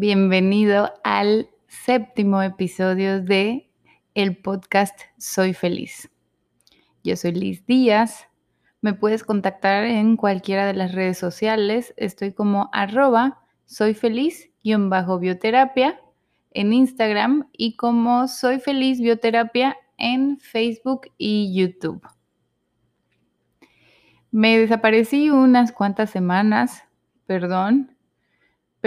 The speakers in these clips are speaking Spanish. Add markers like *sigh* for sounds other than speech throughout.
Bienvenido al séptimo episodio de el podcast Soy Feliz. Yo soy Liz Díaz. Me puedes contactar en cualquiera de las redes sociales. Estoy como arroba soy feliz-bioterapia en Instagram y como soy feliz bioterapia en Facebook y YouTube. Me desaparecí unas cuantas semanas, perdón,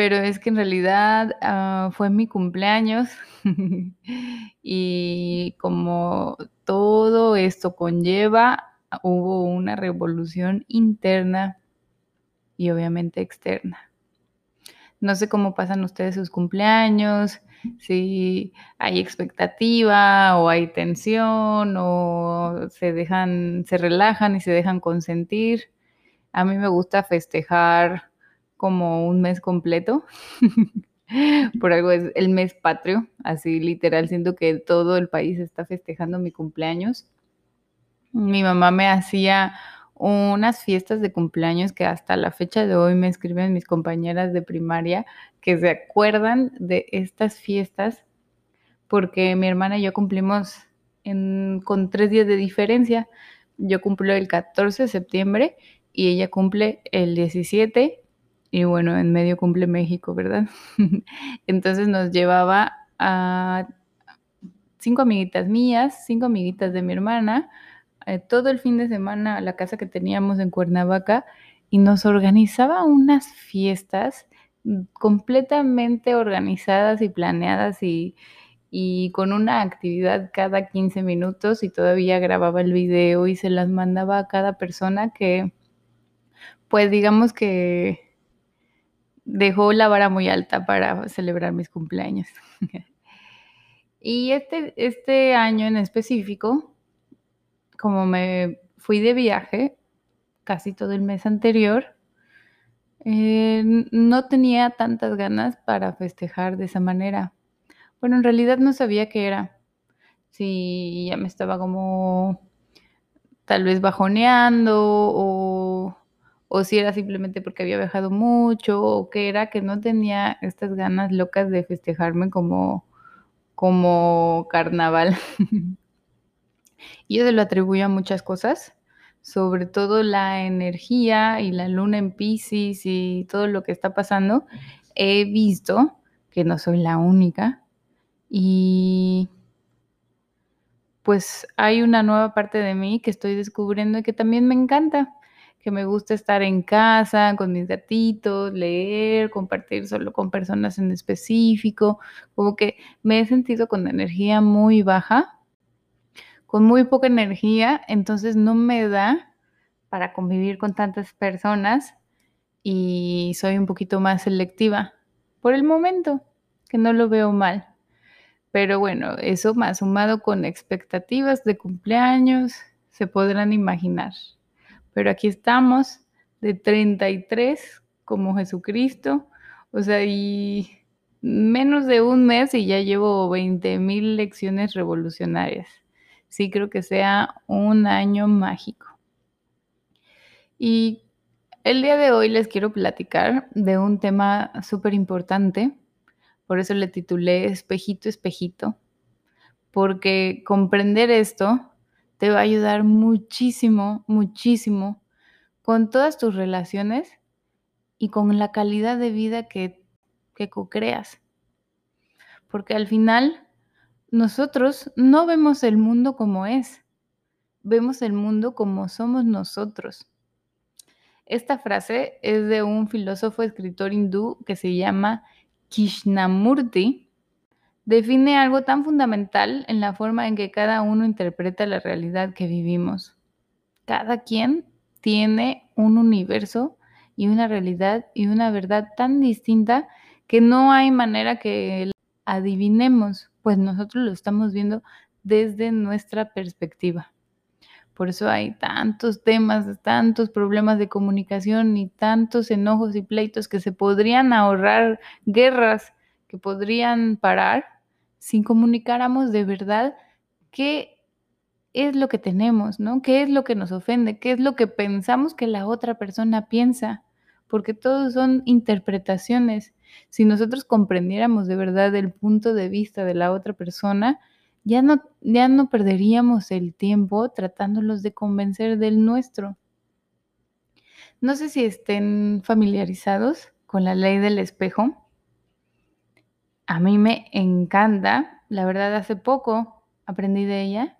pero es que en realidad ah, fue mi cumpleaños *laughs* y como todo esto conlleva, hubo una revolución interna y obviamente externa. No sé cómo pasan ustedes sus cumpleaños, si hay expectativa o hay tensión o se dejan, se relajan y se dejan consentir. A mí me gusta festejar como un mes completo. *laughs* Por algo es el mes patrio, así literal, siento que todo el país está festejando mi cumpleaños. Mi mamá me hacía unas fiestas de cumpleaños que hasta la fecha de hoy me escriben mis compañeras de primaria que se acuerdan de estas fiestas porque mi hermana y yo cumplimos con tres días de diferencia. Yo cumplo el 14 de septiembre y ella cumple el 17 y bueno, en medio cumple México, ¿verdad? *laughs* Entonces nos llevaba a cinco amiguitas mías, cinco amiguitas de mi hermana, eh, todo el fin de semana a la casa que teníamos en Cuernavaca y nos organizaba unas fiestas completamente organizadas y planeadas y, y con una actividad cada 15 minutos y todavía grababa el video y se las mandaba a cada persona que, pues digamos que dejó la vara muy alta para celebrar mis cumpleaños. *laughs* y este, este año en específico, como me fui de viaje casi todo el mes anterior, eh, no tenía tantas ganas para festejar de esa manera. Bueno, en realidad no sabía qué era. Si ya me estaba como tal vez bajoneando o o si era simplemente porque había viajado mucho, o que era que no tenía estas ganas locas de festejarme como, como carnaval. *laughs* y yo se lo atribuyo a muchas cosas, sobre todo la energía y la luna en Pisces y todo lo que está pasando. He visto que no soy la única y pues hay una nueva parte de mí que estoy descubriendo y que también me encanta que me gusta estar en casa con mis gatitos, leer, compartir solo con personas en específico, como que me he sentido con energía muy baja, con muy poca energía, entonces no me da para convivir con tantas personas y soy un poquito más selectiva por el momento, que no lo veo mal. Pero bueno, eso más sumado con expectativas de cumpleaños, se podrán imaginar. Pero aquí estamos de 33 como Jesucristo, o sea, y menos de un mes y ya llevo 20 mil lecciones revolucionarias. Sí creo que sea un año mágico. Y el día de hoy les quiero platicar de un tema súper importante, por eso le titulé Espejito, Espejito, porque comprender esto te va a ayudar muchísimo, muchísimo con todas tus relaciones y con la calidad de vida que, que co-creas. Porque al final nosotros no vemos el mundo como es, vemos el mundo como somos nosotros. Esta frase es de un filósofo escritor hindú que se llama Krishnamurti define algo tan fundamental en la forma en que cada uno interpreta la realidad que vivimos. Cada quien tiene un universo y una realidad y una verdad tan distinta que no hay manera que adivinemos, pues nosotros lo estamos viendo desde nuestra perspectiva. Por eso hay tantos temas, tantos problemas de comunicación y tantos enojos y pleitos que se podrían ahorrar, guerras que podrían parar si comunicáramos de verdad qué es lo que tenemos, ¿no? ¿Qué es lo que nos ofende? ¿Qué es lo que pensamos que la otra persona piensa? Porque todos son interpretaciones. Si nosotros comprendiéramos de verdad el punto de vista de la otra persona, ya no, ya no perderíamos el tiempo tratándolos de convencer del nuestro. No sé si estén familiarizados con la ley del espejo. A mí me encanta, la verdad hace poco aprendí de ella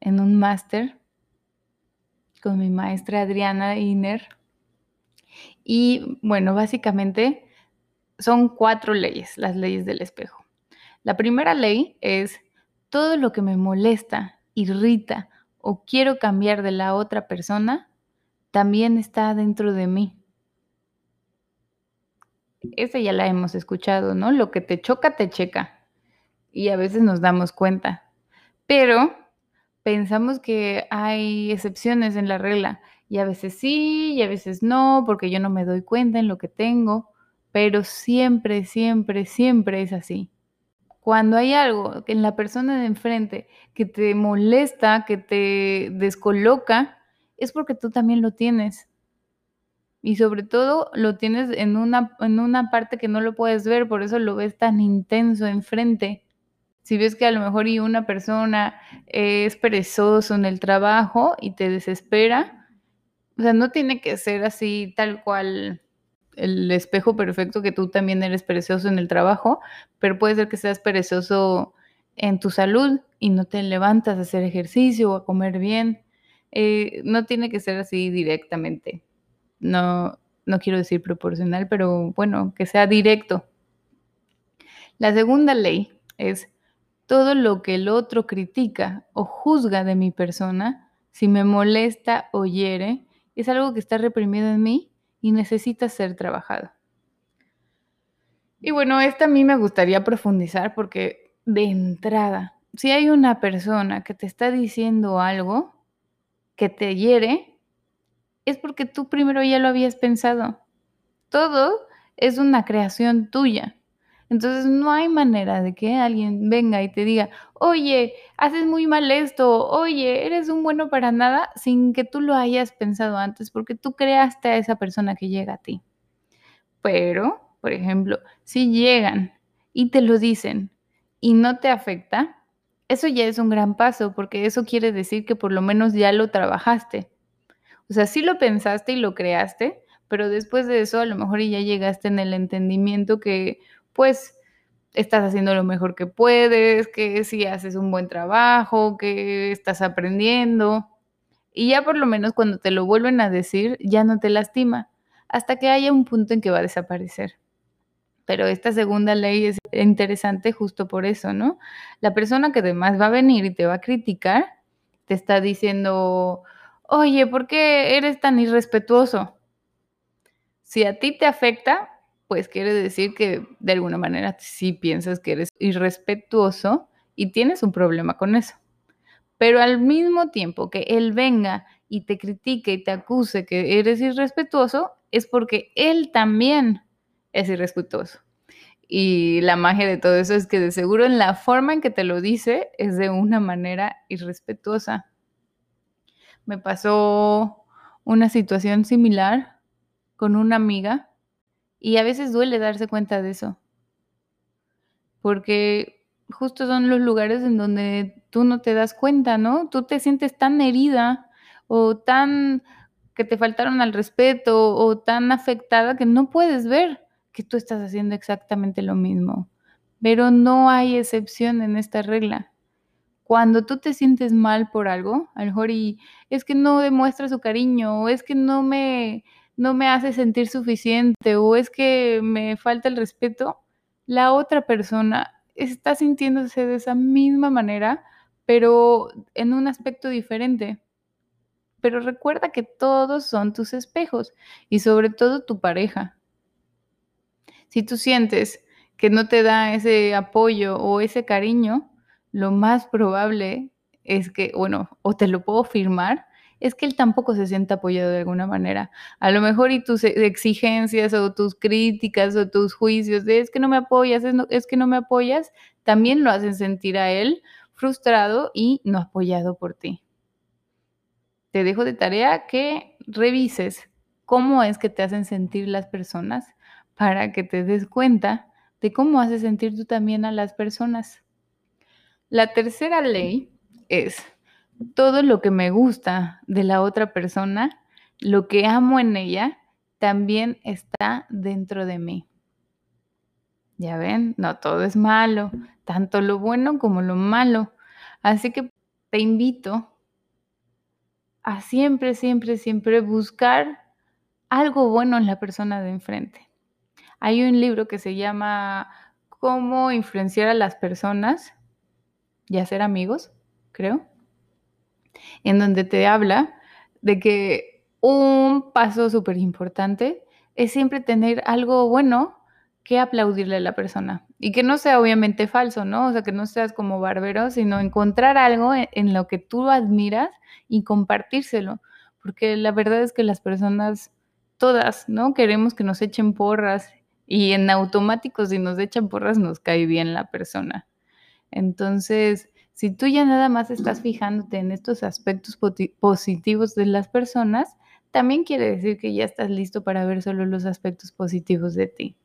en un máster con mi maestra Adriana Iner. Y bueno, básicamente son cuatro leyes, las leyes del espejo. La primera ley es todo lo que me molesta, irrita o quiero cambiar de la otra persona, también está dentro de mí. Esa ya la hemos escuchado, ¿no? Lo que te choca, te checa. Y a veces nos damos cuenta. Pero pensamos que hay excepciones en la regla. Y a veces sí, y a veces no, porque yo no me doy cuenta en lo que tengo. Pero siempre, siempre, siempre es así. Cuando hay algo en la persona de enfrente que te molesta, que te descoloca, es porque tú también lo tienes. Y sobre todo lo tienes en una, en una parte que no lo puedes ver, por eso lo ves tan intenso enfrente. Si ves que a lo mejor y una persona es perezoso en el trabajo y te desespera, o sea, no tiene que ser así tal cual el espejo perfecto que tú también eres perezoso en el trabajo, pero puede ser que seas perezoso en tu salud y no te levantas a hacer ejercicio o a comer bien. Eh, no tiene que ser así directamente. No, no quiero decir proporcional, pero bueno, que sea directo. La segunda ley es todo lo que el otro critica o juzga de mi persona, si me molesta o hiere, es algo que está reprimido en mí y necesita ser trabajado. Y bueno, esta a mí me gustaría profundizar porque de entrada, si hay una persona que te está diciendo algo que te hiere, es porque tú primero ya lo habías pensado. Todo es una creación tuya. Entonces no hay manera de que alguien venga y te diga, oye, haces muy mal esto, oye, eres un bueno para nada, sin que tú lo hayas pensado antes, porque tú creaste a esa persona que llega a ti. Pero, por ejemplo, si llegan y te lo dicen y no te afecta, eso ya es un gran paso, porque eso quiere decir que por lo menos ya lo trabajaste. O sea, sí lo pensaste y lo creaste, pero después de eso a lo mejor ya llegaste en el entendimiento que pues estás haciendo lo mejor que puedes, que si haces un buen trabajo, que estás aprendiendo. Y ya por lo menos cuando te lo vuelven a decir, ya no te lastima, hasta que haya un punto en que va a desaparecer. Pero esta segunda ley es interesante justo por eso, ¿no? La persona que además va a venir y te va a criticar, te está diciendo, oye, ¿por qué eres tan irrespetuoso? Si a ti te afecta, pues quiere decir que de alguna manera sí piensas que eres irrespetuoso y tienes un problema con eso. Pero al mismo tiempo que él venga y te critique y te acuse que eres irrespetuoso, es porque él también es irrespetuoso. Y la magia de todo eso es que de seguro en la forma en que te lo dice es de una manera irrespetuosa. Me pasó una situación similar con una amiga y a veces duele darse cuenta de eso. Porque justo son los lugares en donde tú no te das cuenta, ¿no? Tú te sientes tan herida o tan que te faltaron al respeto o tan afectada que no puedes ver que tú estás haciendo exactamente lo mismo. Pero no hay excepción en esta regla. Cuando tú te sientes mal por algo, a lo mejor y es que no demuestra su cariño o es que no me no me hace sentir suficiente o es que me falta el respeto, la otra persona está sintiéndose de esa misma manera, pero en un aspecto diferente. Pero recuerda que todos son tus espejos y sobre todo tu pareja. Si tú sientes que no te da ese apoyo o ese cariño, lo más probable es que, bueno, o te lo puedo firmar, es que él tampoco se siente apoyado de alguna manera. A lo mejor y tus exigencias o tus críticas o tus juicios de es que no me apoyas, es, es que no me apoyas, también lo hacen sentir a él frustrado y no apoyado por ti. Te dejo de tarea que revises cómo es que te hacen sentir las personas para que te des cuenta de cómo haces sentir tú también a las personas. La tercera ley es todo lo que me gusta de la otra persona, lo que amo en ella, también está dentro de mí. Ya ven, no todo es malo, tanto lo bueno como lo malo. Así que te invito a siempre, siempre, siempre buscar algo bueno en la persona de enfrente. Hay un libro que se llama Cómo influenciar a las personas y hacer amigos, creo en donde te habla de que un paso súper importante es siempre tener algo bueno que aplaudirle a la persona. Y que no sea obviamente falso, ¿no? O sea, que no seas como barbero, sino encontrar algo en, en lo que tú admiras y compartírselo. Porque la verdad es que las personas, todas, ¿no? Queremos que nos echen porras y en automático si nos echan porras nos cae bien la persona. Entonces, si tú ya nada más estás fijándote en estos aspectos positivos de las personas, también quiere decir que ya estás listo para ver solo los aspectos positivos de ti.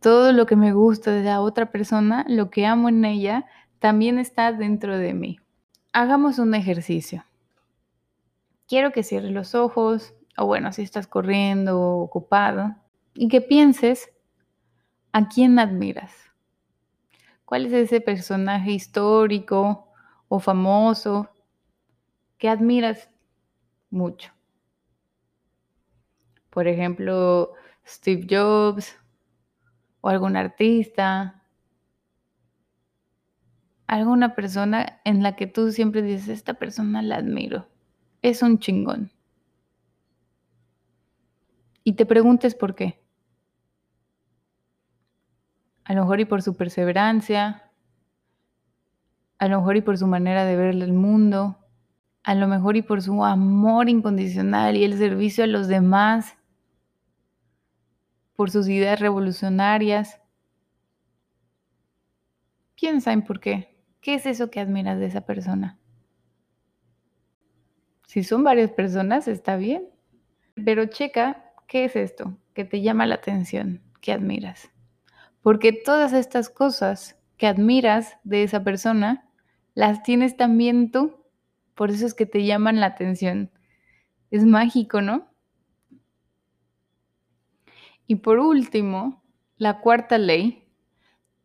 Todo lo que me gusta de la otra persona, lo que amo en ella, también está dentro de mí. Hagamos un ejercicio. Quiero que cierres los ojos, o bueno, si estás corriendo o ocupado, y que pienses a quién admiras. ¿Cuál es ese personaje histórico o famoso que admiras mucho? Por ejemplo, Steve Jobs o algún artista, alguna persona en la que tú siempre dices, esta persona la admiro, es un chingón. Y te preguntes por qué a lo mejor y por su perseverancia, a lo mejor y por su manera de ver el mundo, a lo mejor y por su amor incondicional y el servicio a los demás, por sus ideas revolucionarias. ¿Quién sabe por qué? ¿Qué es eso que admiras de esa persona? Si son varias personas, está bien. Pero checa, ¿qué es esto que te llama la atención, que admiras? Porque todas estas cosas que admiras de esa persona, las tienes también tú. Por eso es que te llaman la atención. Es mágico, ¿no? Y por último, la cuarta ley,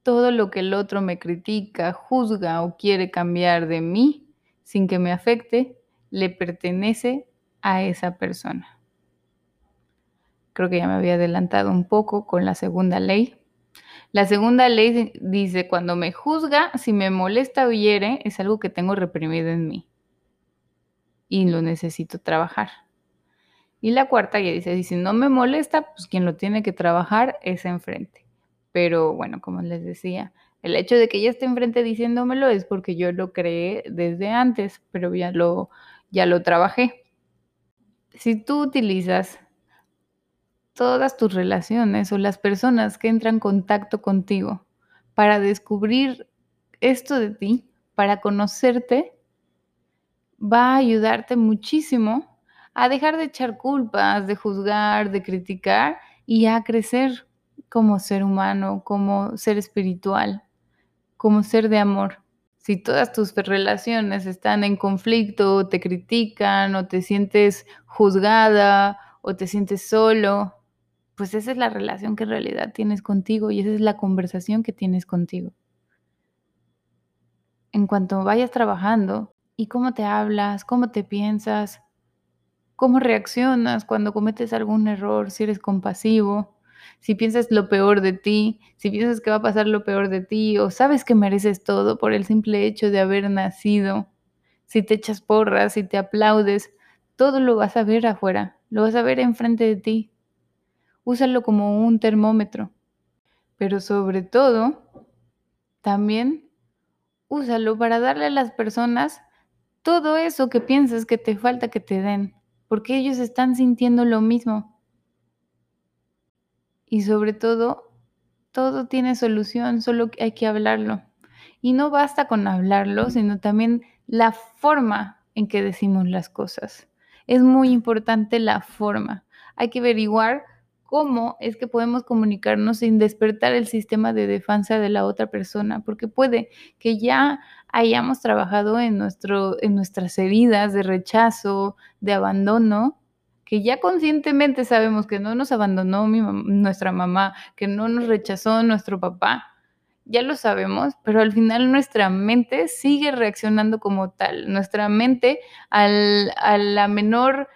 todo lo que el otro me critica, juzga o quiere cambiar de mí sin que me afecte, le pertenece a esa persona. Creo que ya me había adelantado un poco con la segunda ley, la segunda ley dice, cuando me juzga, si me molesta o hiere, es algo que tengo reprimido en mí y lo necesito trabajar. Y la cuarta ya dice, si no me molesta, pues quien lo tiene que trabajar es enfrente. Pero bueno, como les decía, el hecho de que ella esté enfrente diciéndomelo es porque yo lo creé desde antes, pero ya lo, ya lo trabajé. Si tú utilizas todas tus relaciones o las personas que entran en contacto contigo para descubrir esto de ti, para conocerte, va a ayudarte muchísimo a dejar de echar culpas, de juzgar, de criticar y a crecer como ser humano, como ser espiritual, como ser de amor. Si todas tus relaciones están en conflicto, te critican o te sientes juzgada o te sientes solo, pues esa es la relación que en realidad tienes contigo y esa es la conversación que tienes contigo. En cuanto vayas trabajando y cómo te hablas, cómo te piensas, cómo reaccionas cuando cometes algún error, si eres compasivo, si piensas lo peor de ti, si piensas que va a pasar lo peor de ti o sabes que mereces todo por el simple hecho de haber nacido, si te echas porras, si te aplaudes, todo lo vas a ver afuera, lo vas a ver enfrente de ti úsalo como un termómetro. Pero sobre todo, también úsalo para darle a las personas todo eso que piensas que te falta que te den, porque ellos están sintiendo lo mismo. Y sobre todo, todo tiene solución, solo hay que hablarlo. Y no basta con hablarlo, sino también la forma en que decimos las cosas. Es muy importante la forma. Hay que averiguar cómo es que podemos comunicarnos sin despertar el sistema de defensa de la otra persona, porque puede que ya hayamos trabajado en, nuestro, en nuestras heridas de rechazo, de abandono, que ya conscientemente sabemos que no nos abandonó nuestra mamá, que no nos rechazó nuestro papá, ya lo sabemos, pero al final nuestra mente sigue reaccionando como tal. Nuestra mente al, a la menor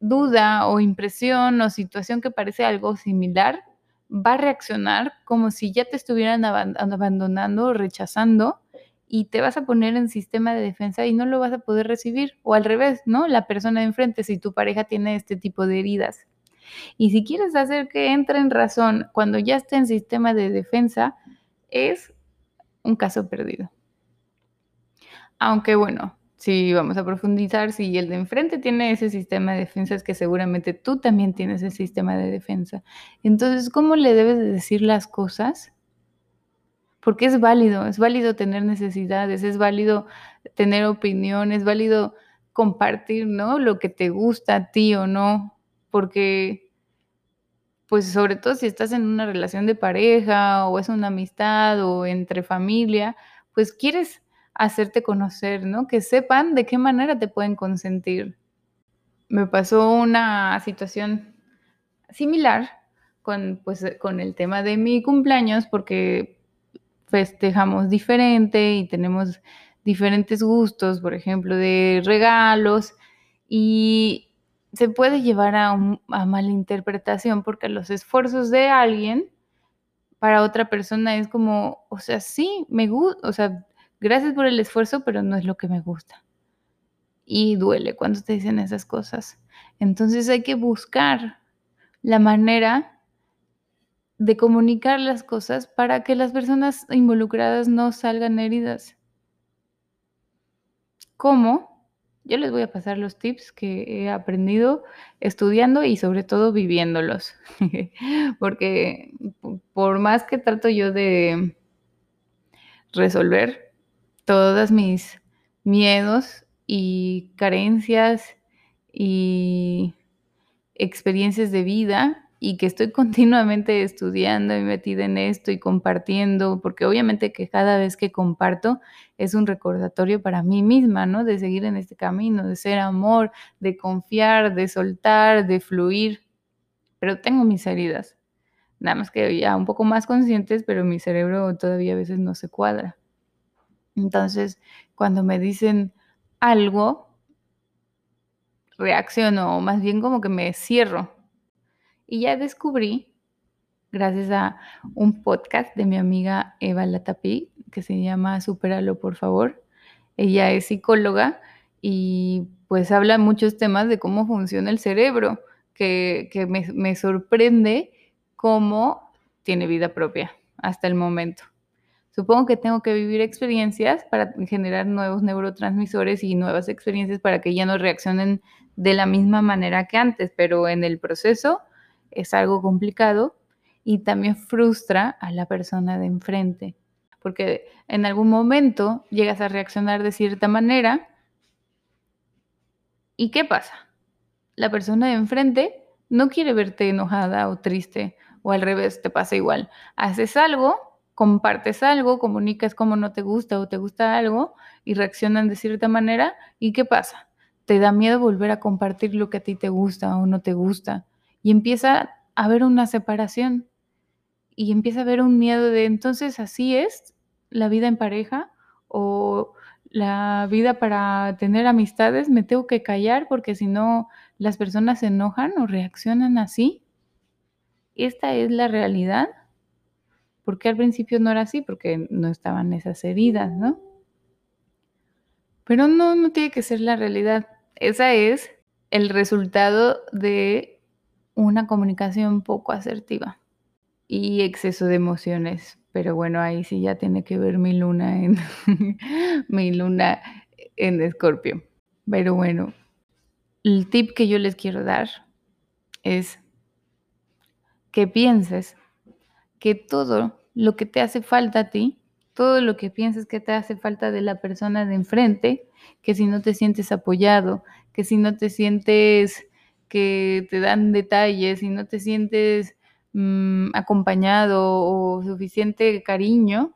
duda o impresión o situación que parece algo similar, va a reaccionar como si ya te estuvieran abandonando o rechazando y te vas a poner en sistema de defensa y no lo vas a poder recibir. O al revés, ¿no? La persona de enfrente, si tu pareja tiene este tipo de heridas. Y si quieres hacer que entre en razón cuando ya esté en sistema de defensa, es un caso perdido. Aunque bueno, si vamos a profundizar, si el de enfrente tiene ese sistema de defensa, es que seguramente tú también tienes ese sistema de defensa. Entonces, ¿cómo le debes de decir las cosas? Porque es válido, es válido tener necesidades, es válido tener opinión, es válido compartir, ¿no? Lo que te gusta a ti o no, porque pues sobre todo si estás en una relación de pareja o es una amistad o entre familia, pues quieres hacerte conocer, ¿no? Que sepan de qué manera te pueden consentir. Me pasó una situación similar con, pues, con el tema de mi cumpleaños porque festejamos diferente y tenemos diferentes gustos, por ejemplo, de regalos y se puede llevar a, un, a malinterpretación porque los esfuerzos de alguien para otra persona es como, o sea, sí, me gusta, o sea, gracias por el esfuerzo, pero no es lo que me gusta. Y duele cuando te dicen esas cosas. Entonces hay que buscar la manera de comunicar las cosas para que las personas involucradas no salgan heridas. ¿Cómo? Yo les voy a pasar los tips que he aprendido estudiando y sobre todo viviéndolos. *laughs* Porque por más que trato yo de resolver todas mis miedos y carencias y experiencias de vida, y que estoy *laughs* continuamente estudiando y metida en esto y compartiendo, porque obviamente que cada vez que comparto es un recordatorio para mí misma, ¿no? De seguir en este camino, de ser amor, de confiar, de soltar, de fluir. Pero tengo mis heridas, nada más que ya un poco más conscientes, pero mi cerebro todavía a veces no se cuadra. Entonces, cuando me dicen algo, reacciono, o más bien como que me cierro y ya descubrí, gracias a un podcast de mi amiga Eva Latapí, que se llama Supéralo, por favor. Ella es psicóloga y pues habla muchos temas de cómo funciona el cerebro, que, me sorprende cómo tiene vida propia hasta el momento. Supongo que tengo que vivir experiencias para generar nuevos neurotransmisores y nuevas experiencias para que ya no reaccionen de la misma manera que antes, pero en el proceso es algo complicado y también frustra a la persona de enfrente, porque en algún momento llegas a reaccionar de cierta manera y ¿qué pasa? La persona de enfrente no quiere verte enojada o triste o al revés, te pasa igual. Haces algo, compartes algo, comunicas cómo no te gusta o te gusta algo y reaccionan de cierta manera y ¿qué pasa? Te da miedo volver a compartir lo que a ti te gusta o no te gusta y empieza a haber una separación y empieza a haber un miedo de entonces así es la vida en pareja o la vida para tener amistades, me tengo que callar porque si no las personas se enojan o reaccionan así. Esta es la realidad. Porque al principio no era así? Porque no estaban esas heridas, ¿no? Pero no, no tiene que ser la realidad. Esa es el resultado de una comunicación poco asertiva. y exceso de emociones. Pero bueno, ahí sí ya tiene que ver mi luna en *laughs* mi luna en Escorpio. Pero bueno, el tip que yo les quiero dar es que pienses que todo lo que te hace falta a ti, todo lo que pienses que te hace falta de la persona de enfrente, que si no te sientes apoyado, que si no te sientes que te dan detalles, si no te sientes mm, acompañado o suficiente cariño,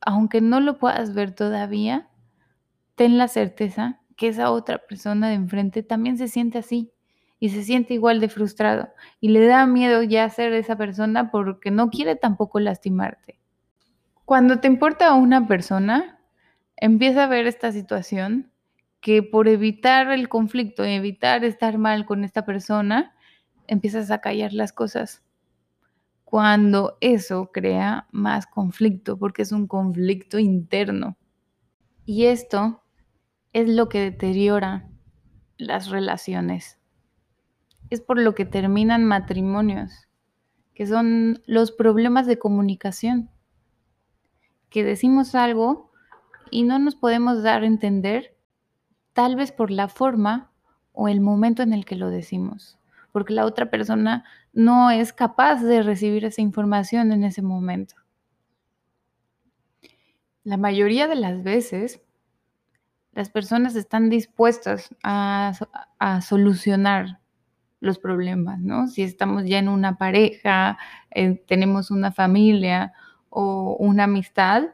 aunque no lo puedas ver todavía, ten la certeza que esa otra persona de enfrente también se siente así y se siente igual de frustrado y le da miedo ya ser esa persona porque no quiere tampoco lastimarte. Cuando te importa a una persona, empieza a ver esta situación que por evitar el conflicto, evitar estar mal con esta persona, empiezas a callar las cosas. Cuando eso crea más conflicto, porque es un conflicto interno. Y esto es lo que deteriora las relaciones. Es por lo que terminan matrimonios, que son los problemas de comunicación, que decimos algo y no nos podemos dar a entender, tal vez por la forma o el momento en el que lo decimos, porque la otra persona no es capaz de recibir esa información en ese momento. La mayoría de las veces las personas están dispuestas a, solucionar los problemas, ¿no? Si estamos ya en una pareja, eh, tenemos una familia o una amistad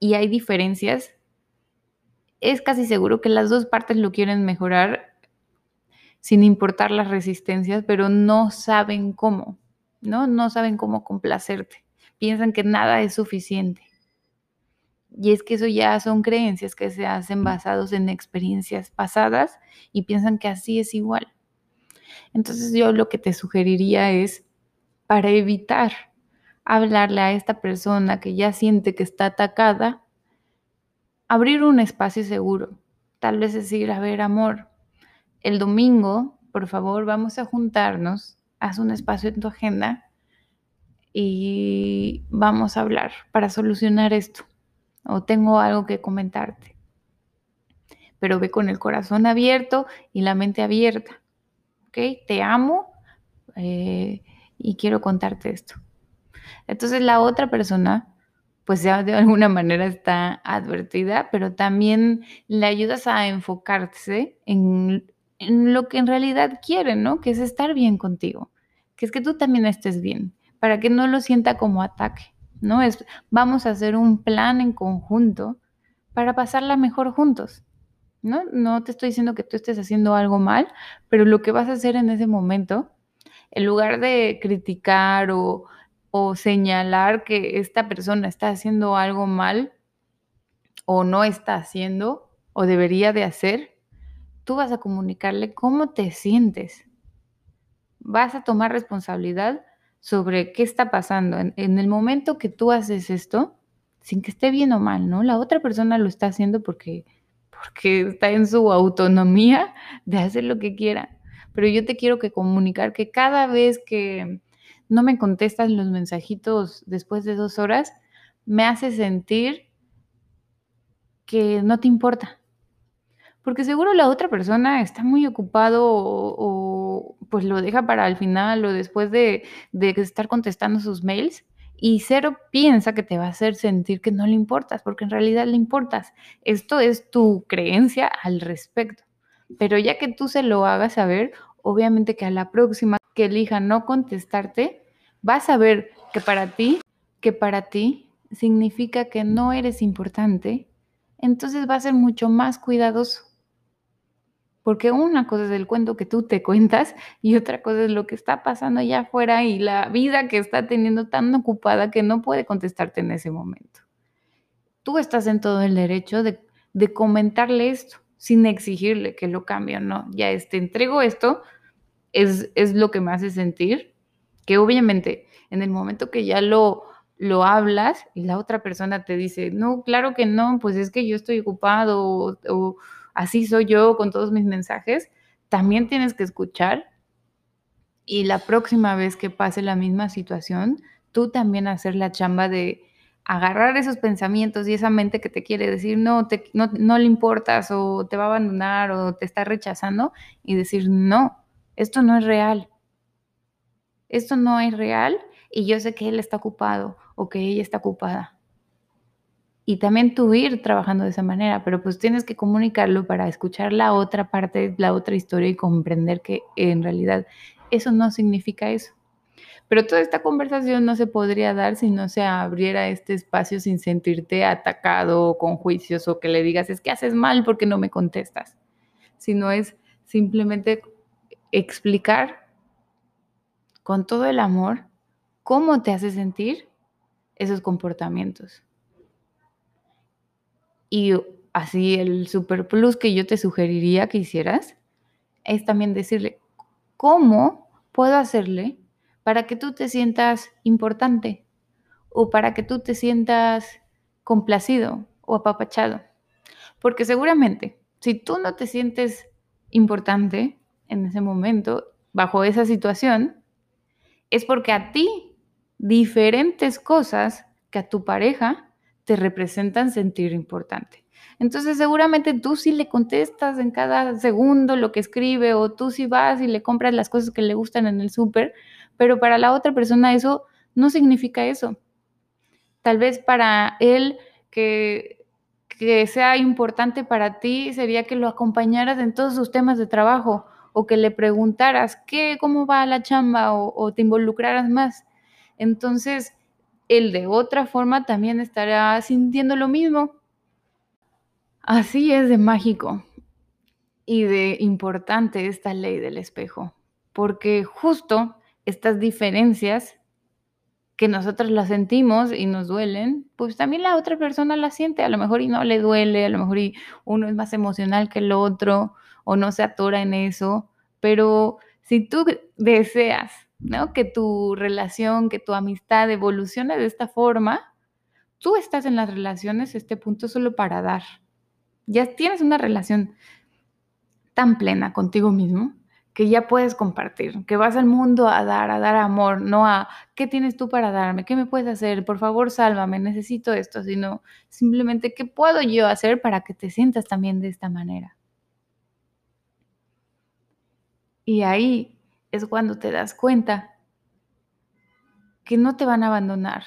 y hay diferencias, es casi seguro que las dos partes lo quieren mejorar sin importar las resistencias, pero no saben cómo, ¿no? No saben cómo complacerte. Piensan que nada es suficiente. Y es que eso ya son creencias que se hacen basados en experiencias pasadas y piensan que así es igual. Entonces yo lo que te sugeriría es, para evitar hablarle a esta persona que ya siente que está atacada, abrir un espacio seguro. Tal vez decir, a ver, amor, el domingo, por favor, vamos a juntarnos, haz un espacio en tu agenda y vamos a hablar para solucionar esto o tengo algo que comentarte. Pero ve con el corazón abierto y la mente abierta. Te amo eh, y quiero contarte esto. Entonces la otra persona, pues ya de alguna manera está advertida, pero también le ayudas a enfocarse en, en lo que en realidad quiere, ¿no? Que es estar bien contigo, que es que tú también estés bien, para que no lo sienta como ataque. ¿no? Es, vamos a hacer un plan en conjunto para pasarla mejor juntos, ¿no? No te estoy diciendo que tú estés haciendo algo mal, pero lo que vas a hacer en ese momento, en lugar de criticar o, o señalar que esta persona está haciendo algo mal o no está haciendo o debería de hacer, tú vas a comunicarle cómo te sientes. Vas a tomar responsabilidad sobre qué está pasando. En, el momento que tú haces esto, sin que esté bien o mal, ¿no? La otra persona lo está haciendo porque, porque está en su autonomía de hacer lo que quiera. Pero yo te quiero que comunicar que cada vez que no me contestas los mensajitos después de dos horas, me hace sentir que no te importa. Porque seguro la otra persona está muy ocupado o pues lo deja para el final o después de, de estar contestando sus mails y cero piensa que te va a hacer sentir que no le importas, porque en realidad le importas. Esto es tu creencia al respecto. Pero ya que tú se lo hagas saber, obviamente que a la próxima que elija no contestarte, vas a ver que para ti, que para ti significa que no eres importante, entonces va a ser mucho más cuidadoso porque una cosa es el cuento que tú te cuentas y otra cosa es lo que está pasando allá afuera y la vida que está teniendo tan ocupada que no puede contestarte en ese momento. Tú estás en todo el derecho de, comentarle esto sin exigirle que lo cambie o no. Ya te este, entrego esto, es, es lo que me hace sentir que obviamente en el momento que ya lo, lo hablas y la otra persona te dice, no, claro que no, pues es que yo estoy ocupado o así soy yo con todos mis mensajes, también tienes que escuchar Y la próxima vez que pase la misma situación, tú también hacer la chamba de agarrar esos pensamientos y esa mente que te quiere decir no, te, no, no le importas o te va a abandonar o te está rechazando y decir no, esto no es real. Esto no es real y yo sé que él está ocupado o que ella está ocupada. Y también tú ir trabajando de esa manera, pero pues tienes que comunicarlo para escuchar la otra parte, la otra historia y comprender que en realidad eso no significa eso. Pero toda esta conversación no se podría dar si no se abriera este espacio sin sentirte atacado o con juicios o que le digas, es que haces mal porque no me contestas. Sino es simplemente explicar con todo el amor cómo te hace sentir esos comportamientos. Y así el super plus que yo te sugeriría que hicieras es también decirle, ¿cómo puedo hacerle para que tú te sientas importante o para que tú te sientas complacido o apapachado. Porque seguramente, si tú no te sientes importante en ese momento, bajo esa situación, es porque a ti diferentes cosas que a tu pareja te representan sentir importante. Entonces seguramente tú sí le contestas en cada segundo lo que escribe o tú sí vas y le compras las cosas que le gustan en el súper, pero para la otra persona eso no significa eso. Tal vez para él que, que sea importante para ti sería que lo acompañaras en todos sus temas de trabajo o que le preguntaras qué, cómo va la chamba o, o te involucraras más. Entonces, él de otra forma también estará sintiendo lo mismo. Así es de mágico y de importante esta ley del espejo, porque justo estas diferencias que nosotros las sentimos y nos duelen, pues también la otra persona las siente, a lo mejor y no le duele, a lo mejor y uno es más emocional que el otro o no se atora en eso, pero si tú deseas, ¿no? Que tu relación, que tu amistad evolucione de esta forma, tú estás en las relaciones este punto solo para dar. Ya tienes una relación tan plena contigo mismo que ya puedes compartir, que vas al mundo a dar, a dar amor, no a ¿qué tienes tú para darme? ¿Qué me puedes hacer? Por favor, sálvame, necesito esto, sino simplemente ¿qué puedo yo hacer para que te sientas también de esta manera? Y ahí es cuando te das cuenta que no te van a abandonar,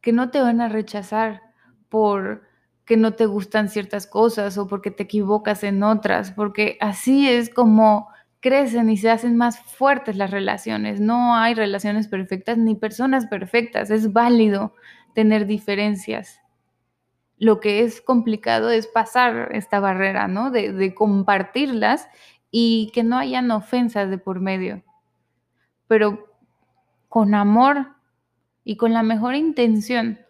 que no te van a rechazar por que no te gustan ciertas cosas o porque te equivocas en otras, porque así es como crecen y se hacen más fuertes las relaciones. No hay relaciones perfectas ni personas perfectas. Es válido tener diferencias. Lo que es complicado es pasar esta barrera, ¿no? De, compartirlas y que no hayan ofensas de por medio. Pero con amor y con la mejor intención.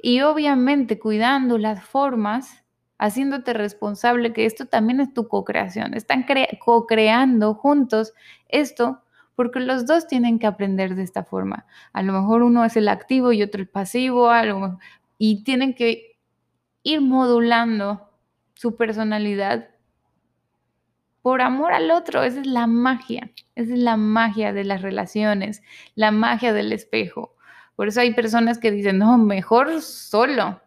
Y obviamente cuidando las formas haciéndote responsable que esto también es tu co-creación. Están co-creando juntos esto porque los dos tienen que aprender de esta forma. A lo mejor uno es el activo y otro el pasivo, algo, y tienen que ir modulando su personalidad por amor al otro. Esa es la magia, esa es la magia de las relaciones, la magia del espejo. Por eso hay personas que dicen, no, mejor solo,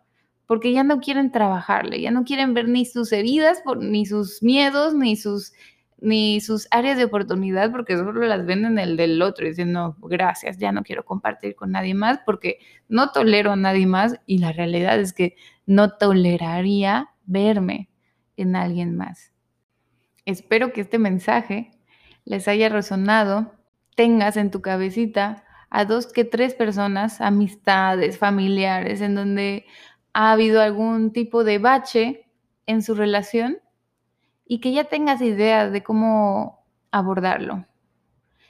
porque ya no quieren trabajarle, ya no quieren ver ni sus heridas, ni sus miedos, ni sus, ni sus áreas de oportunidad, porque solo las ven en el del otro y dicen, no, gracias, ya no quiero compartir con nadie más porque no tolero a nadie más y la realidad es que no toleraría verme en alguien más. Espero que este mensaje les haya resonado, tengas en tu cabecita a dos que tres personas, amistades, familiares, en donde ha habido algún tipo de bache en su relación y que ya tengas idea de cómo abordarlo,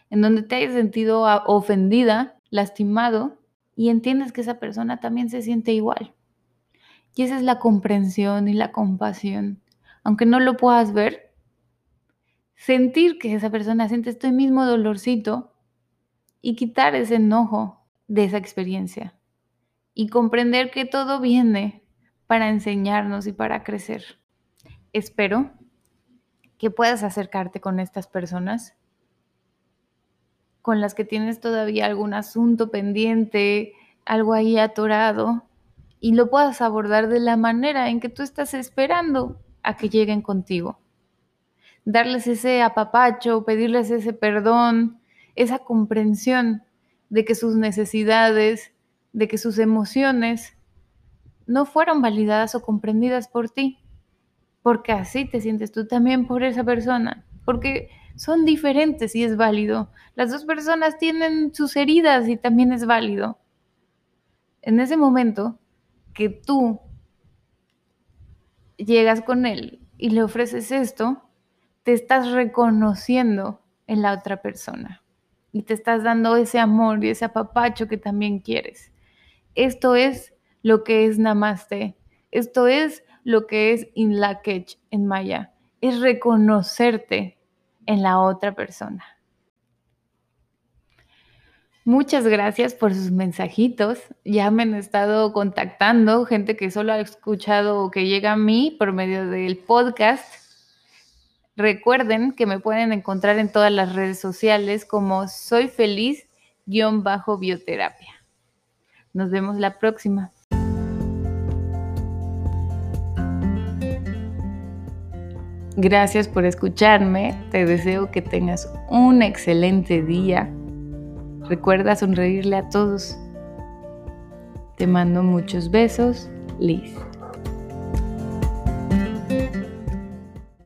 en donde te hayas sentido ofendida, lastimado y entiendes que esa persona también se siente igual. Y esa es la comprensión y la compasión. Aunque no lo puedas ver, sentir que esa persona siente este mismo dolorcito y quitar ese enojo de esa experiencia y comprender que todo viene para enseñarnos y para crecer. Espero que puedas acercarte con estas personas con las que tienes todavía algún asunto pendiente, algo ahí atorado, y lo puedas abordar de la manera en que tú estás esperando a que lleguen contigo. Darles ese apapacho, pedirles ese perdón, esa comprensión de que sus necesidades, de que sus emociones no fueron validadas o comprendidas por ti, porque así te sientes tú también por esa persona, porque son diferentes y es válido. Las dos personas tienen sus heridas y también es válido. En ese momento que tú llegas con él y le ofreces esto, te estás reconociendo en la otra persona y te estás dando ese amor y ese apapacho que también quieres. Esto es lo que es Namaste. Esto es lo que es Inlakech en maya. Es reconocerte en la otra persona. Muchas gracias por sus mensajitos. Ya me han estado contactando gente que solo ha escuchado o que llega a mí por medio del podcast. Recuerden que me pueden encontrar en todas las redes sociales como soy feliz-bioterapia. Nos vemos la próxima. Gracias por escucharme. Te deseo que tengas un excelente día. Recuerda sonreírle a todos. Te mando muchos besos, Liz.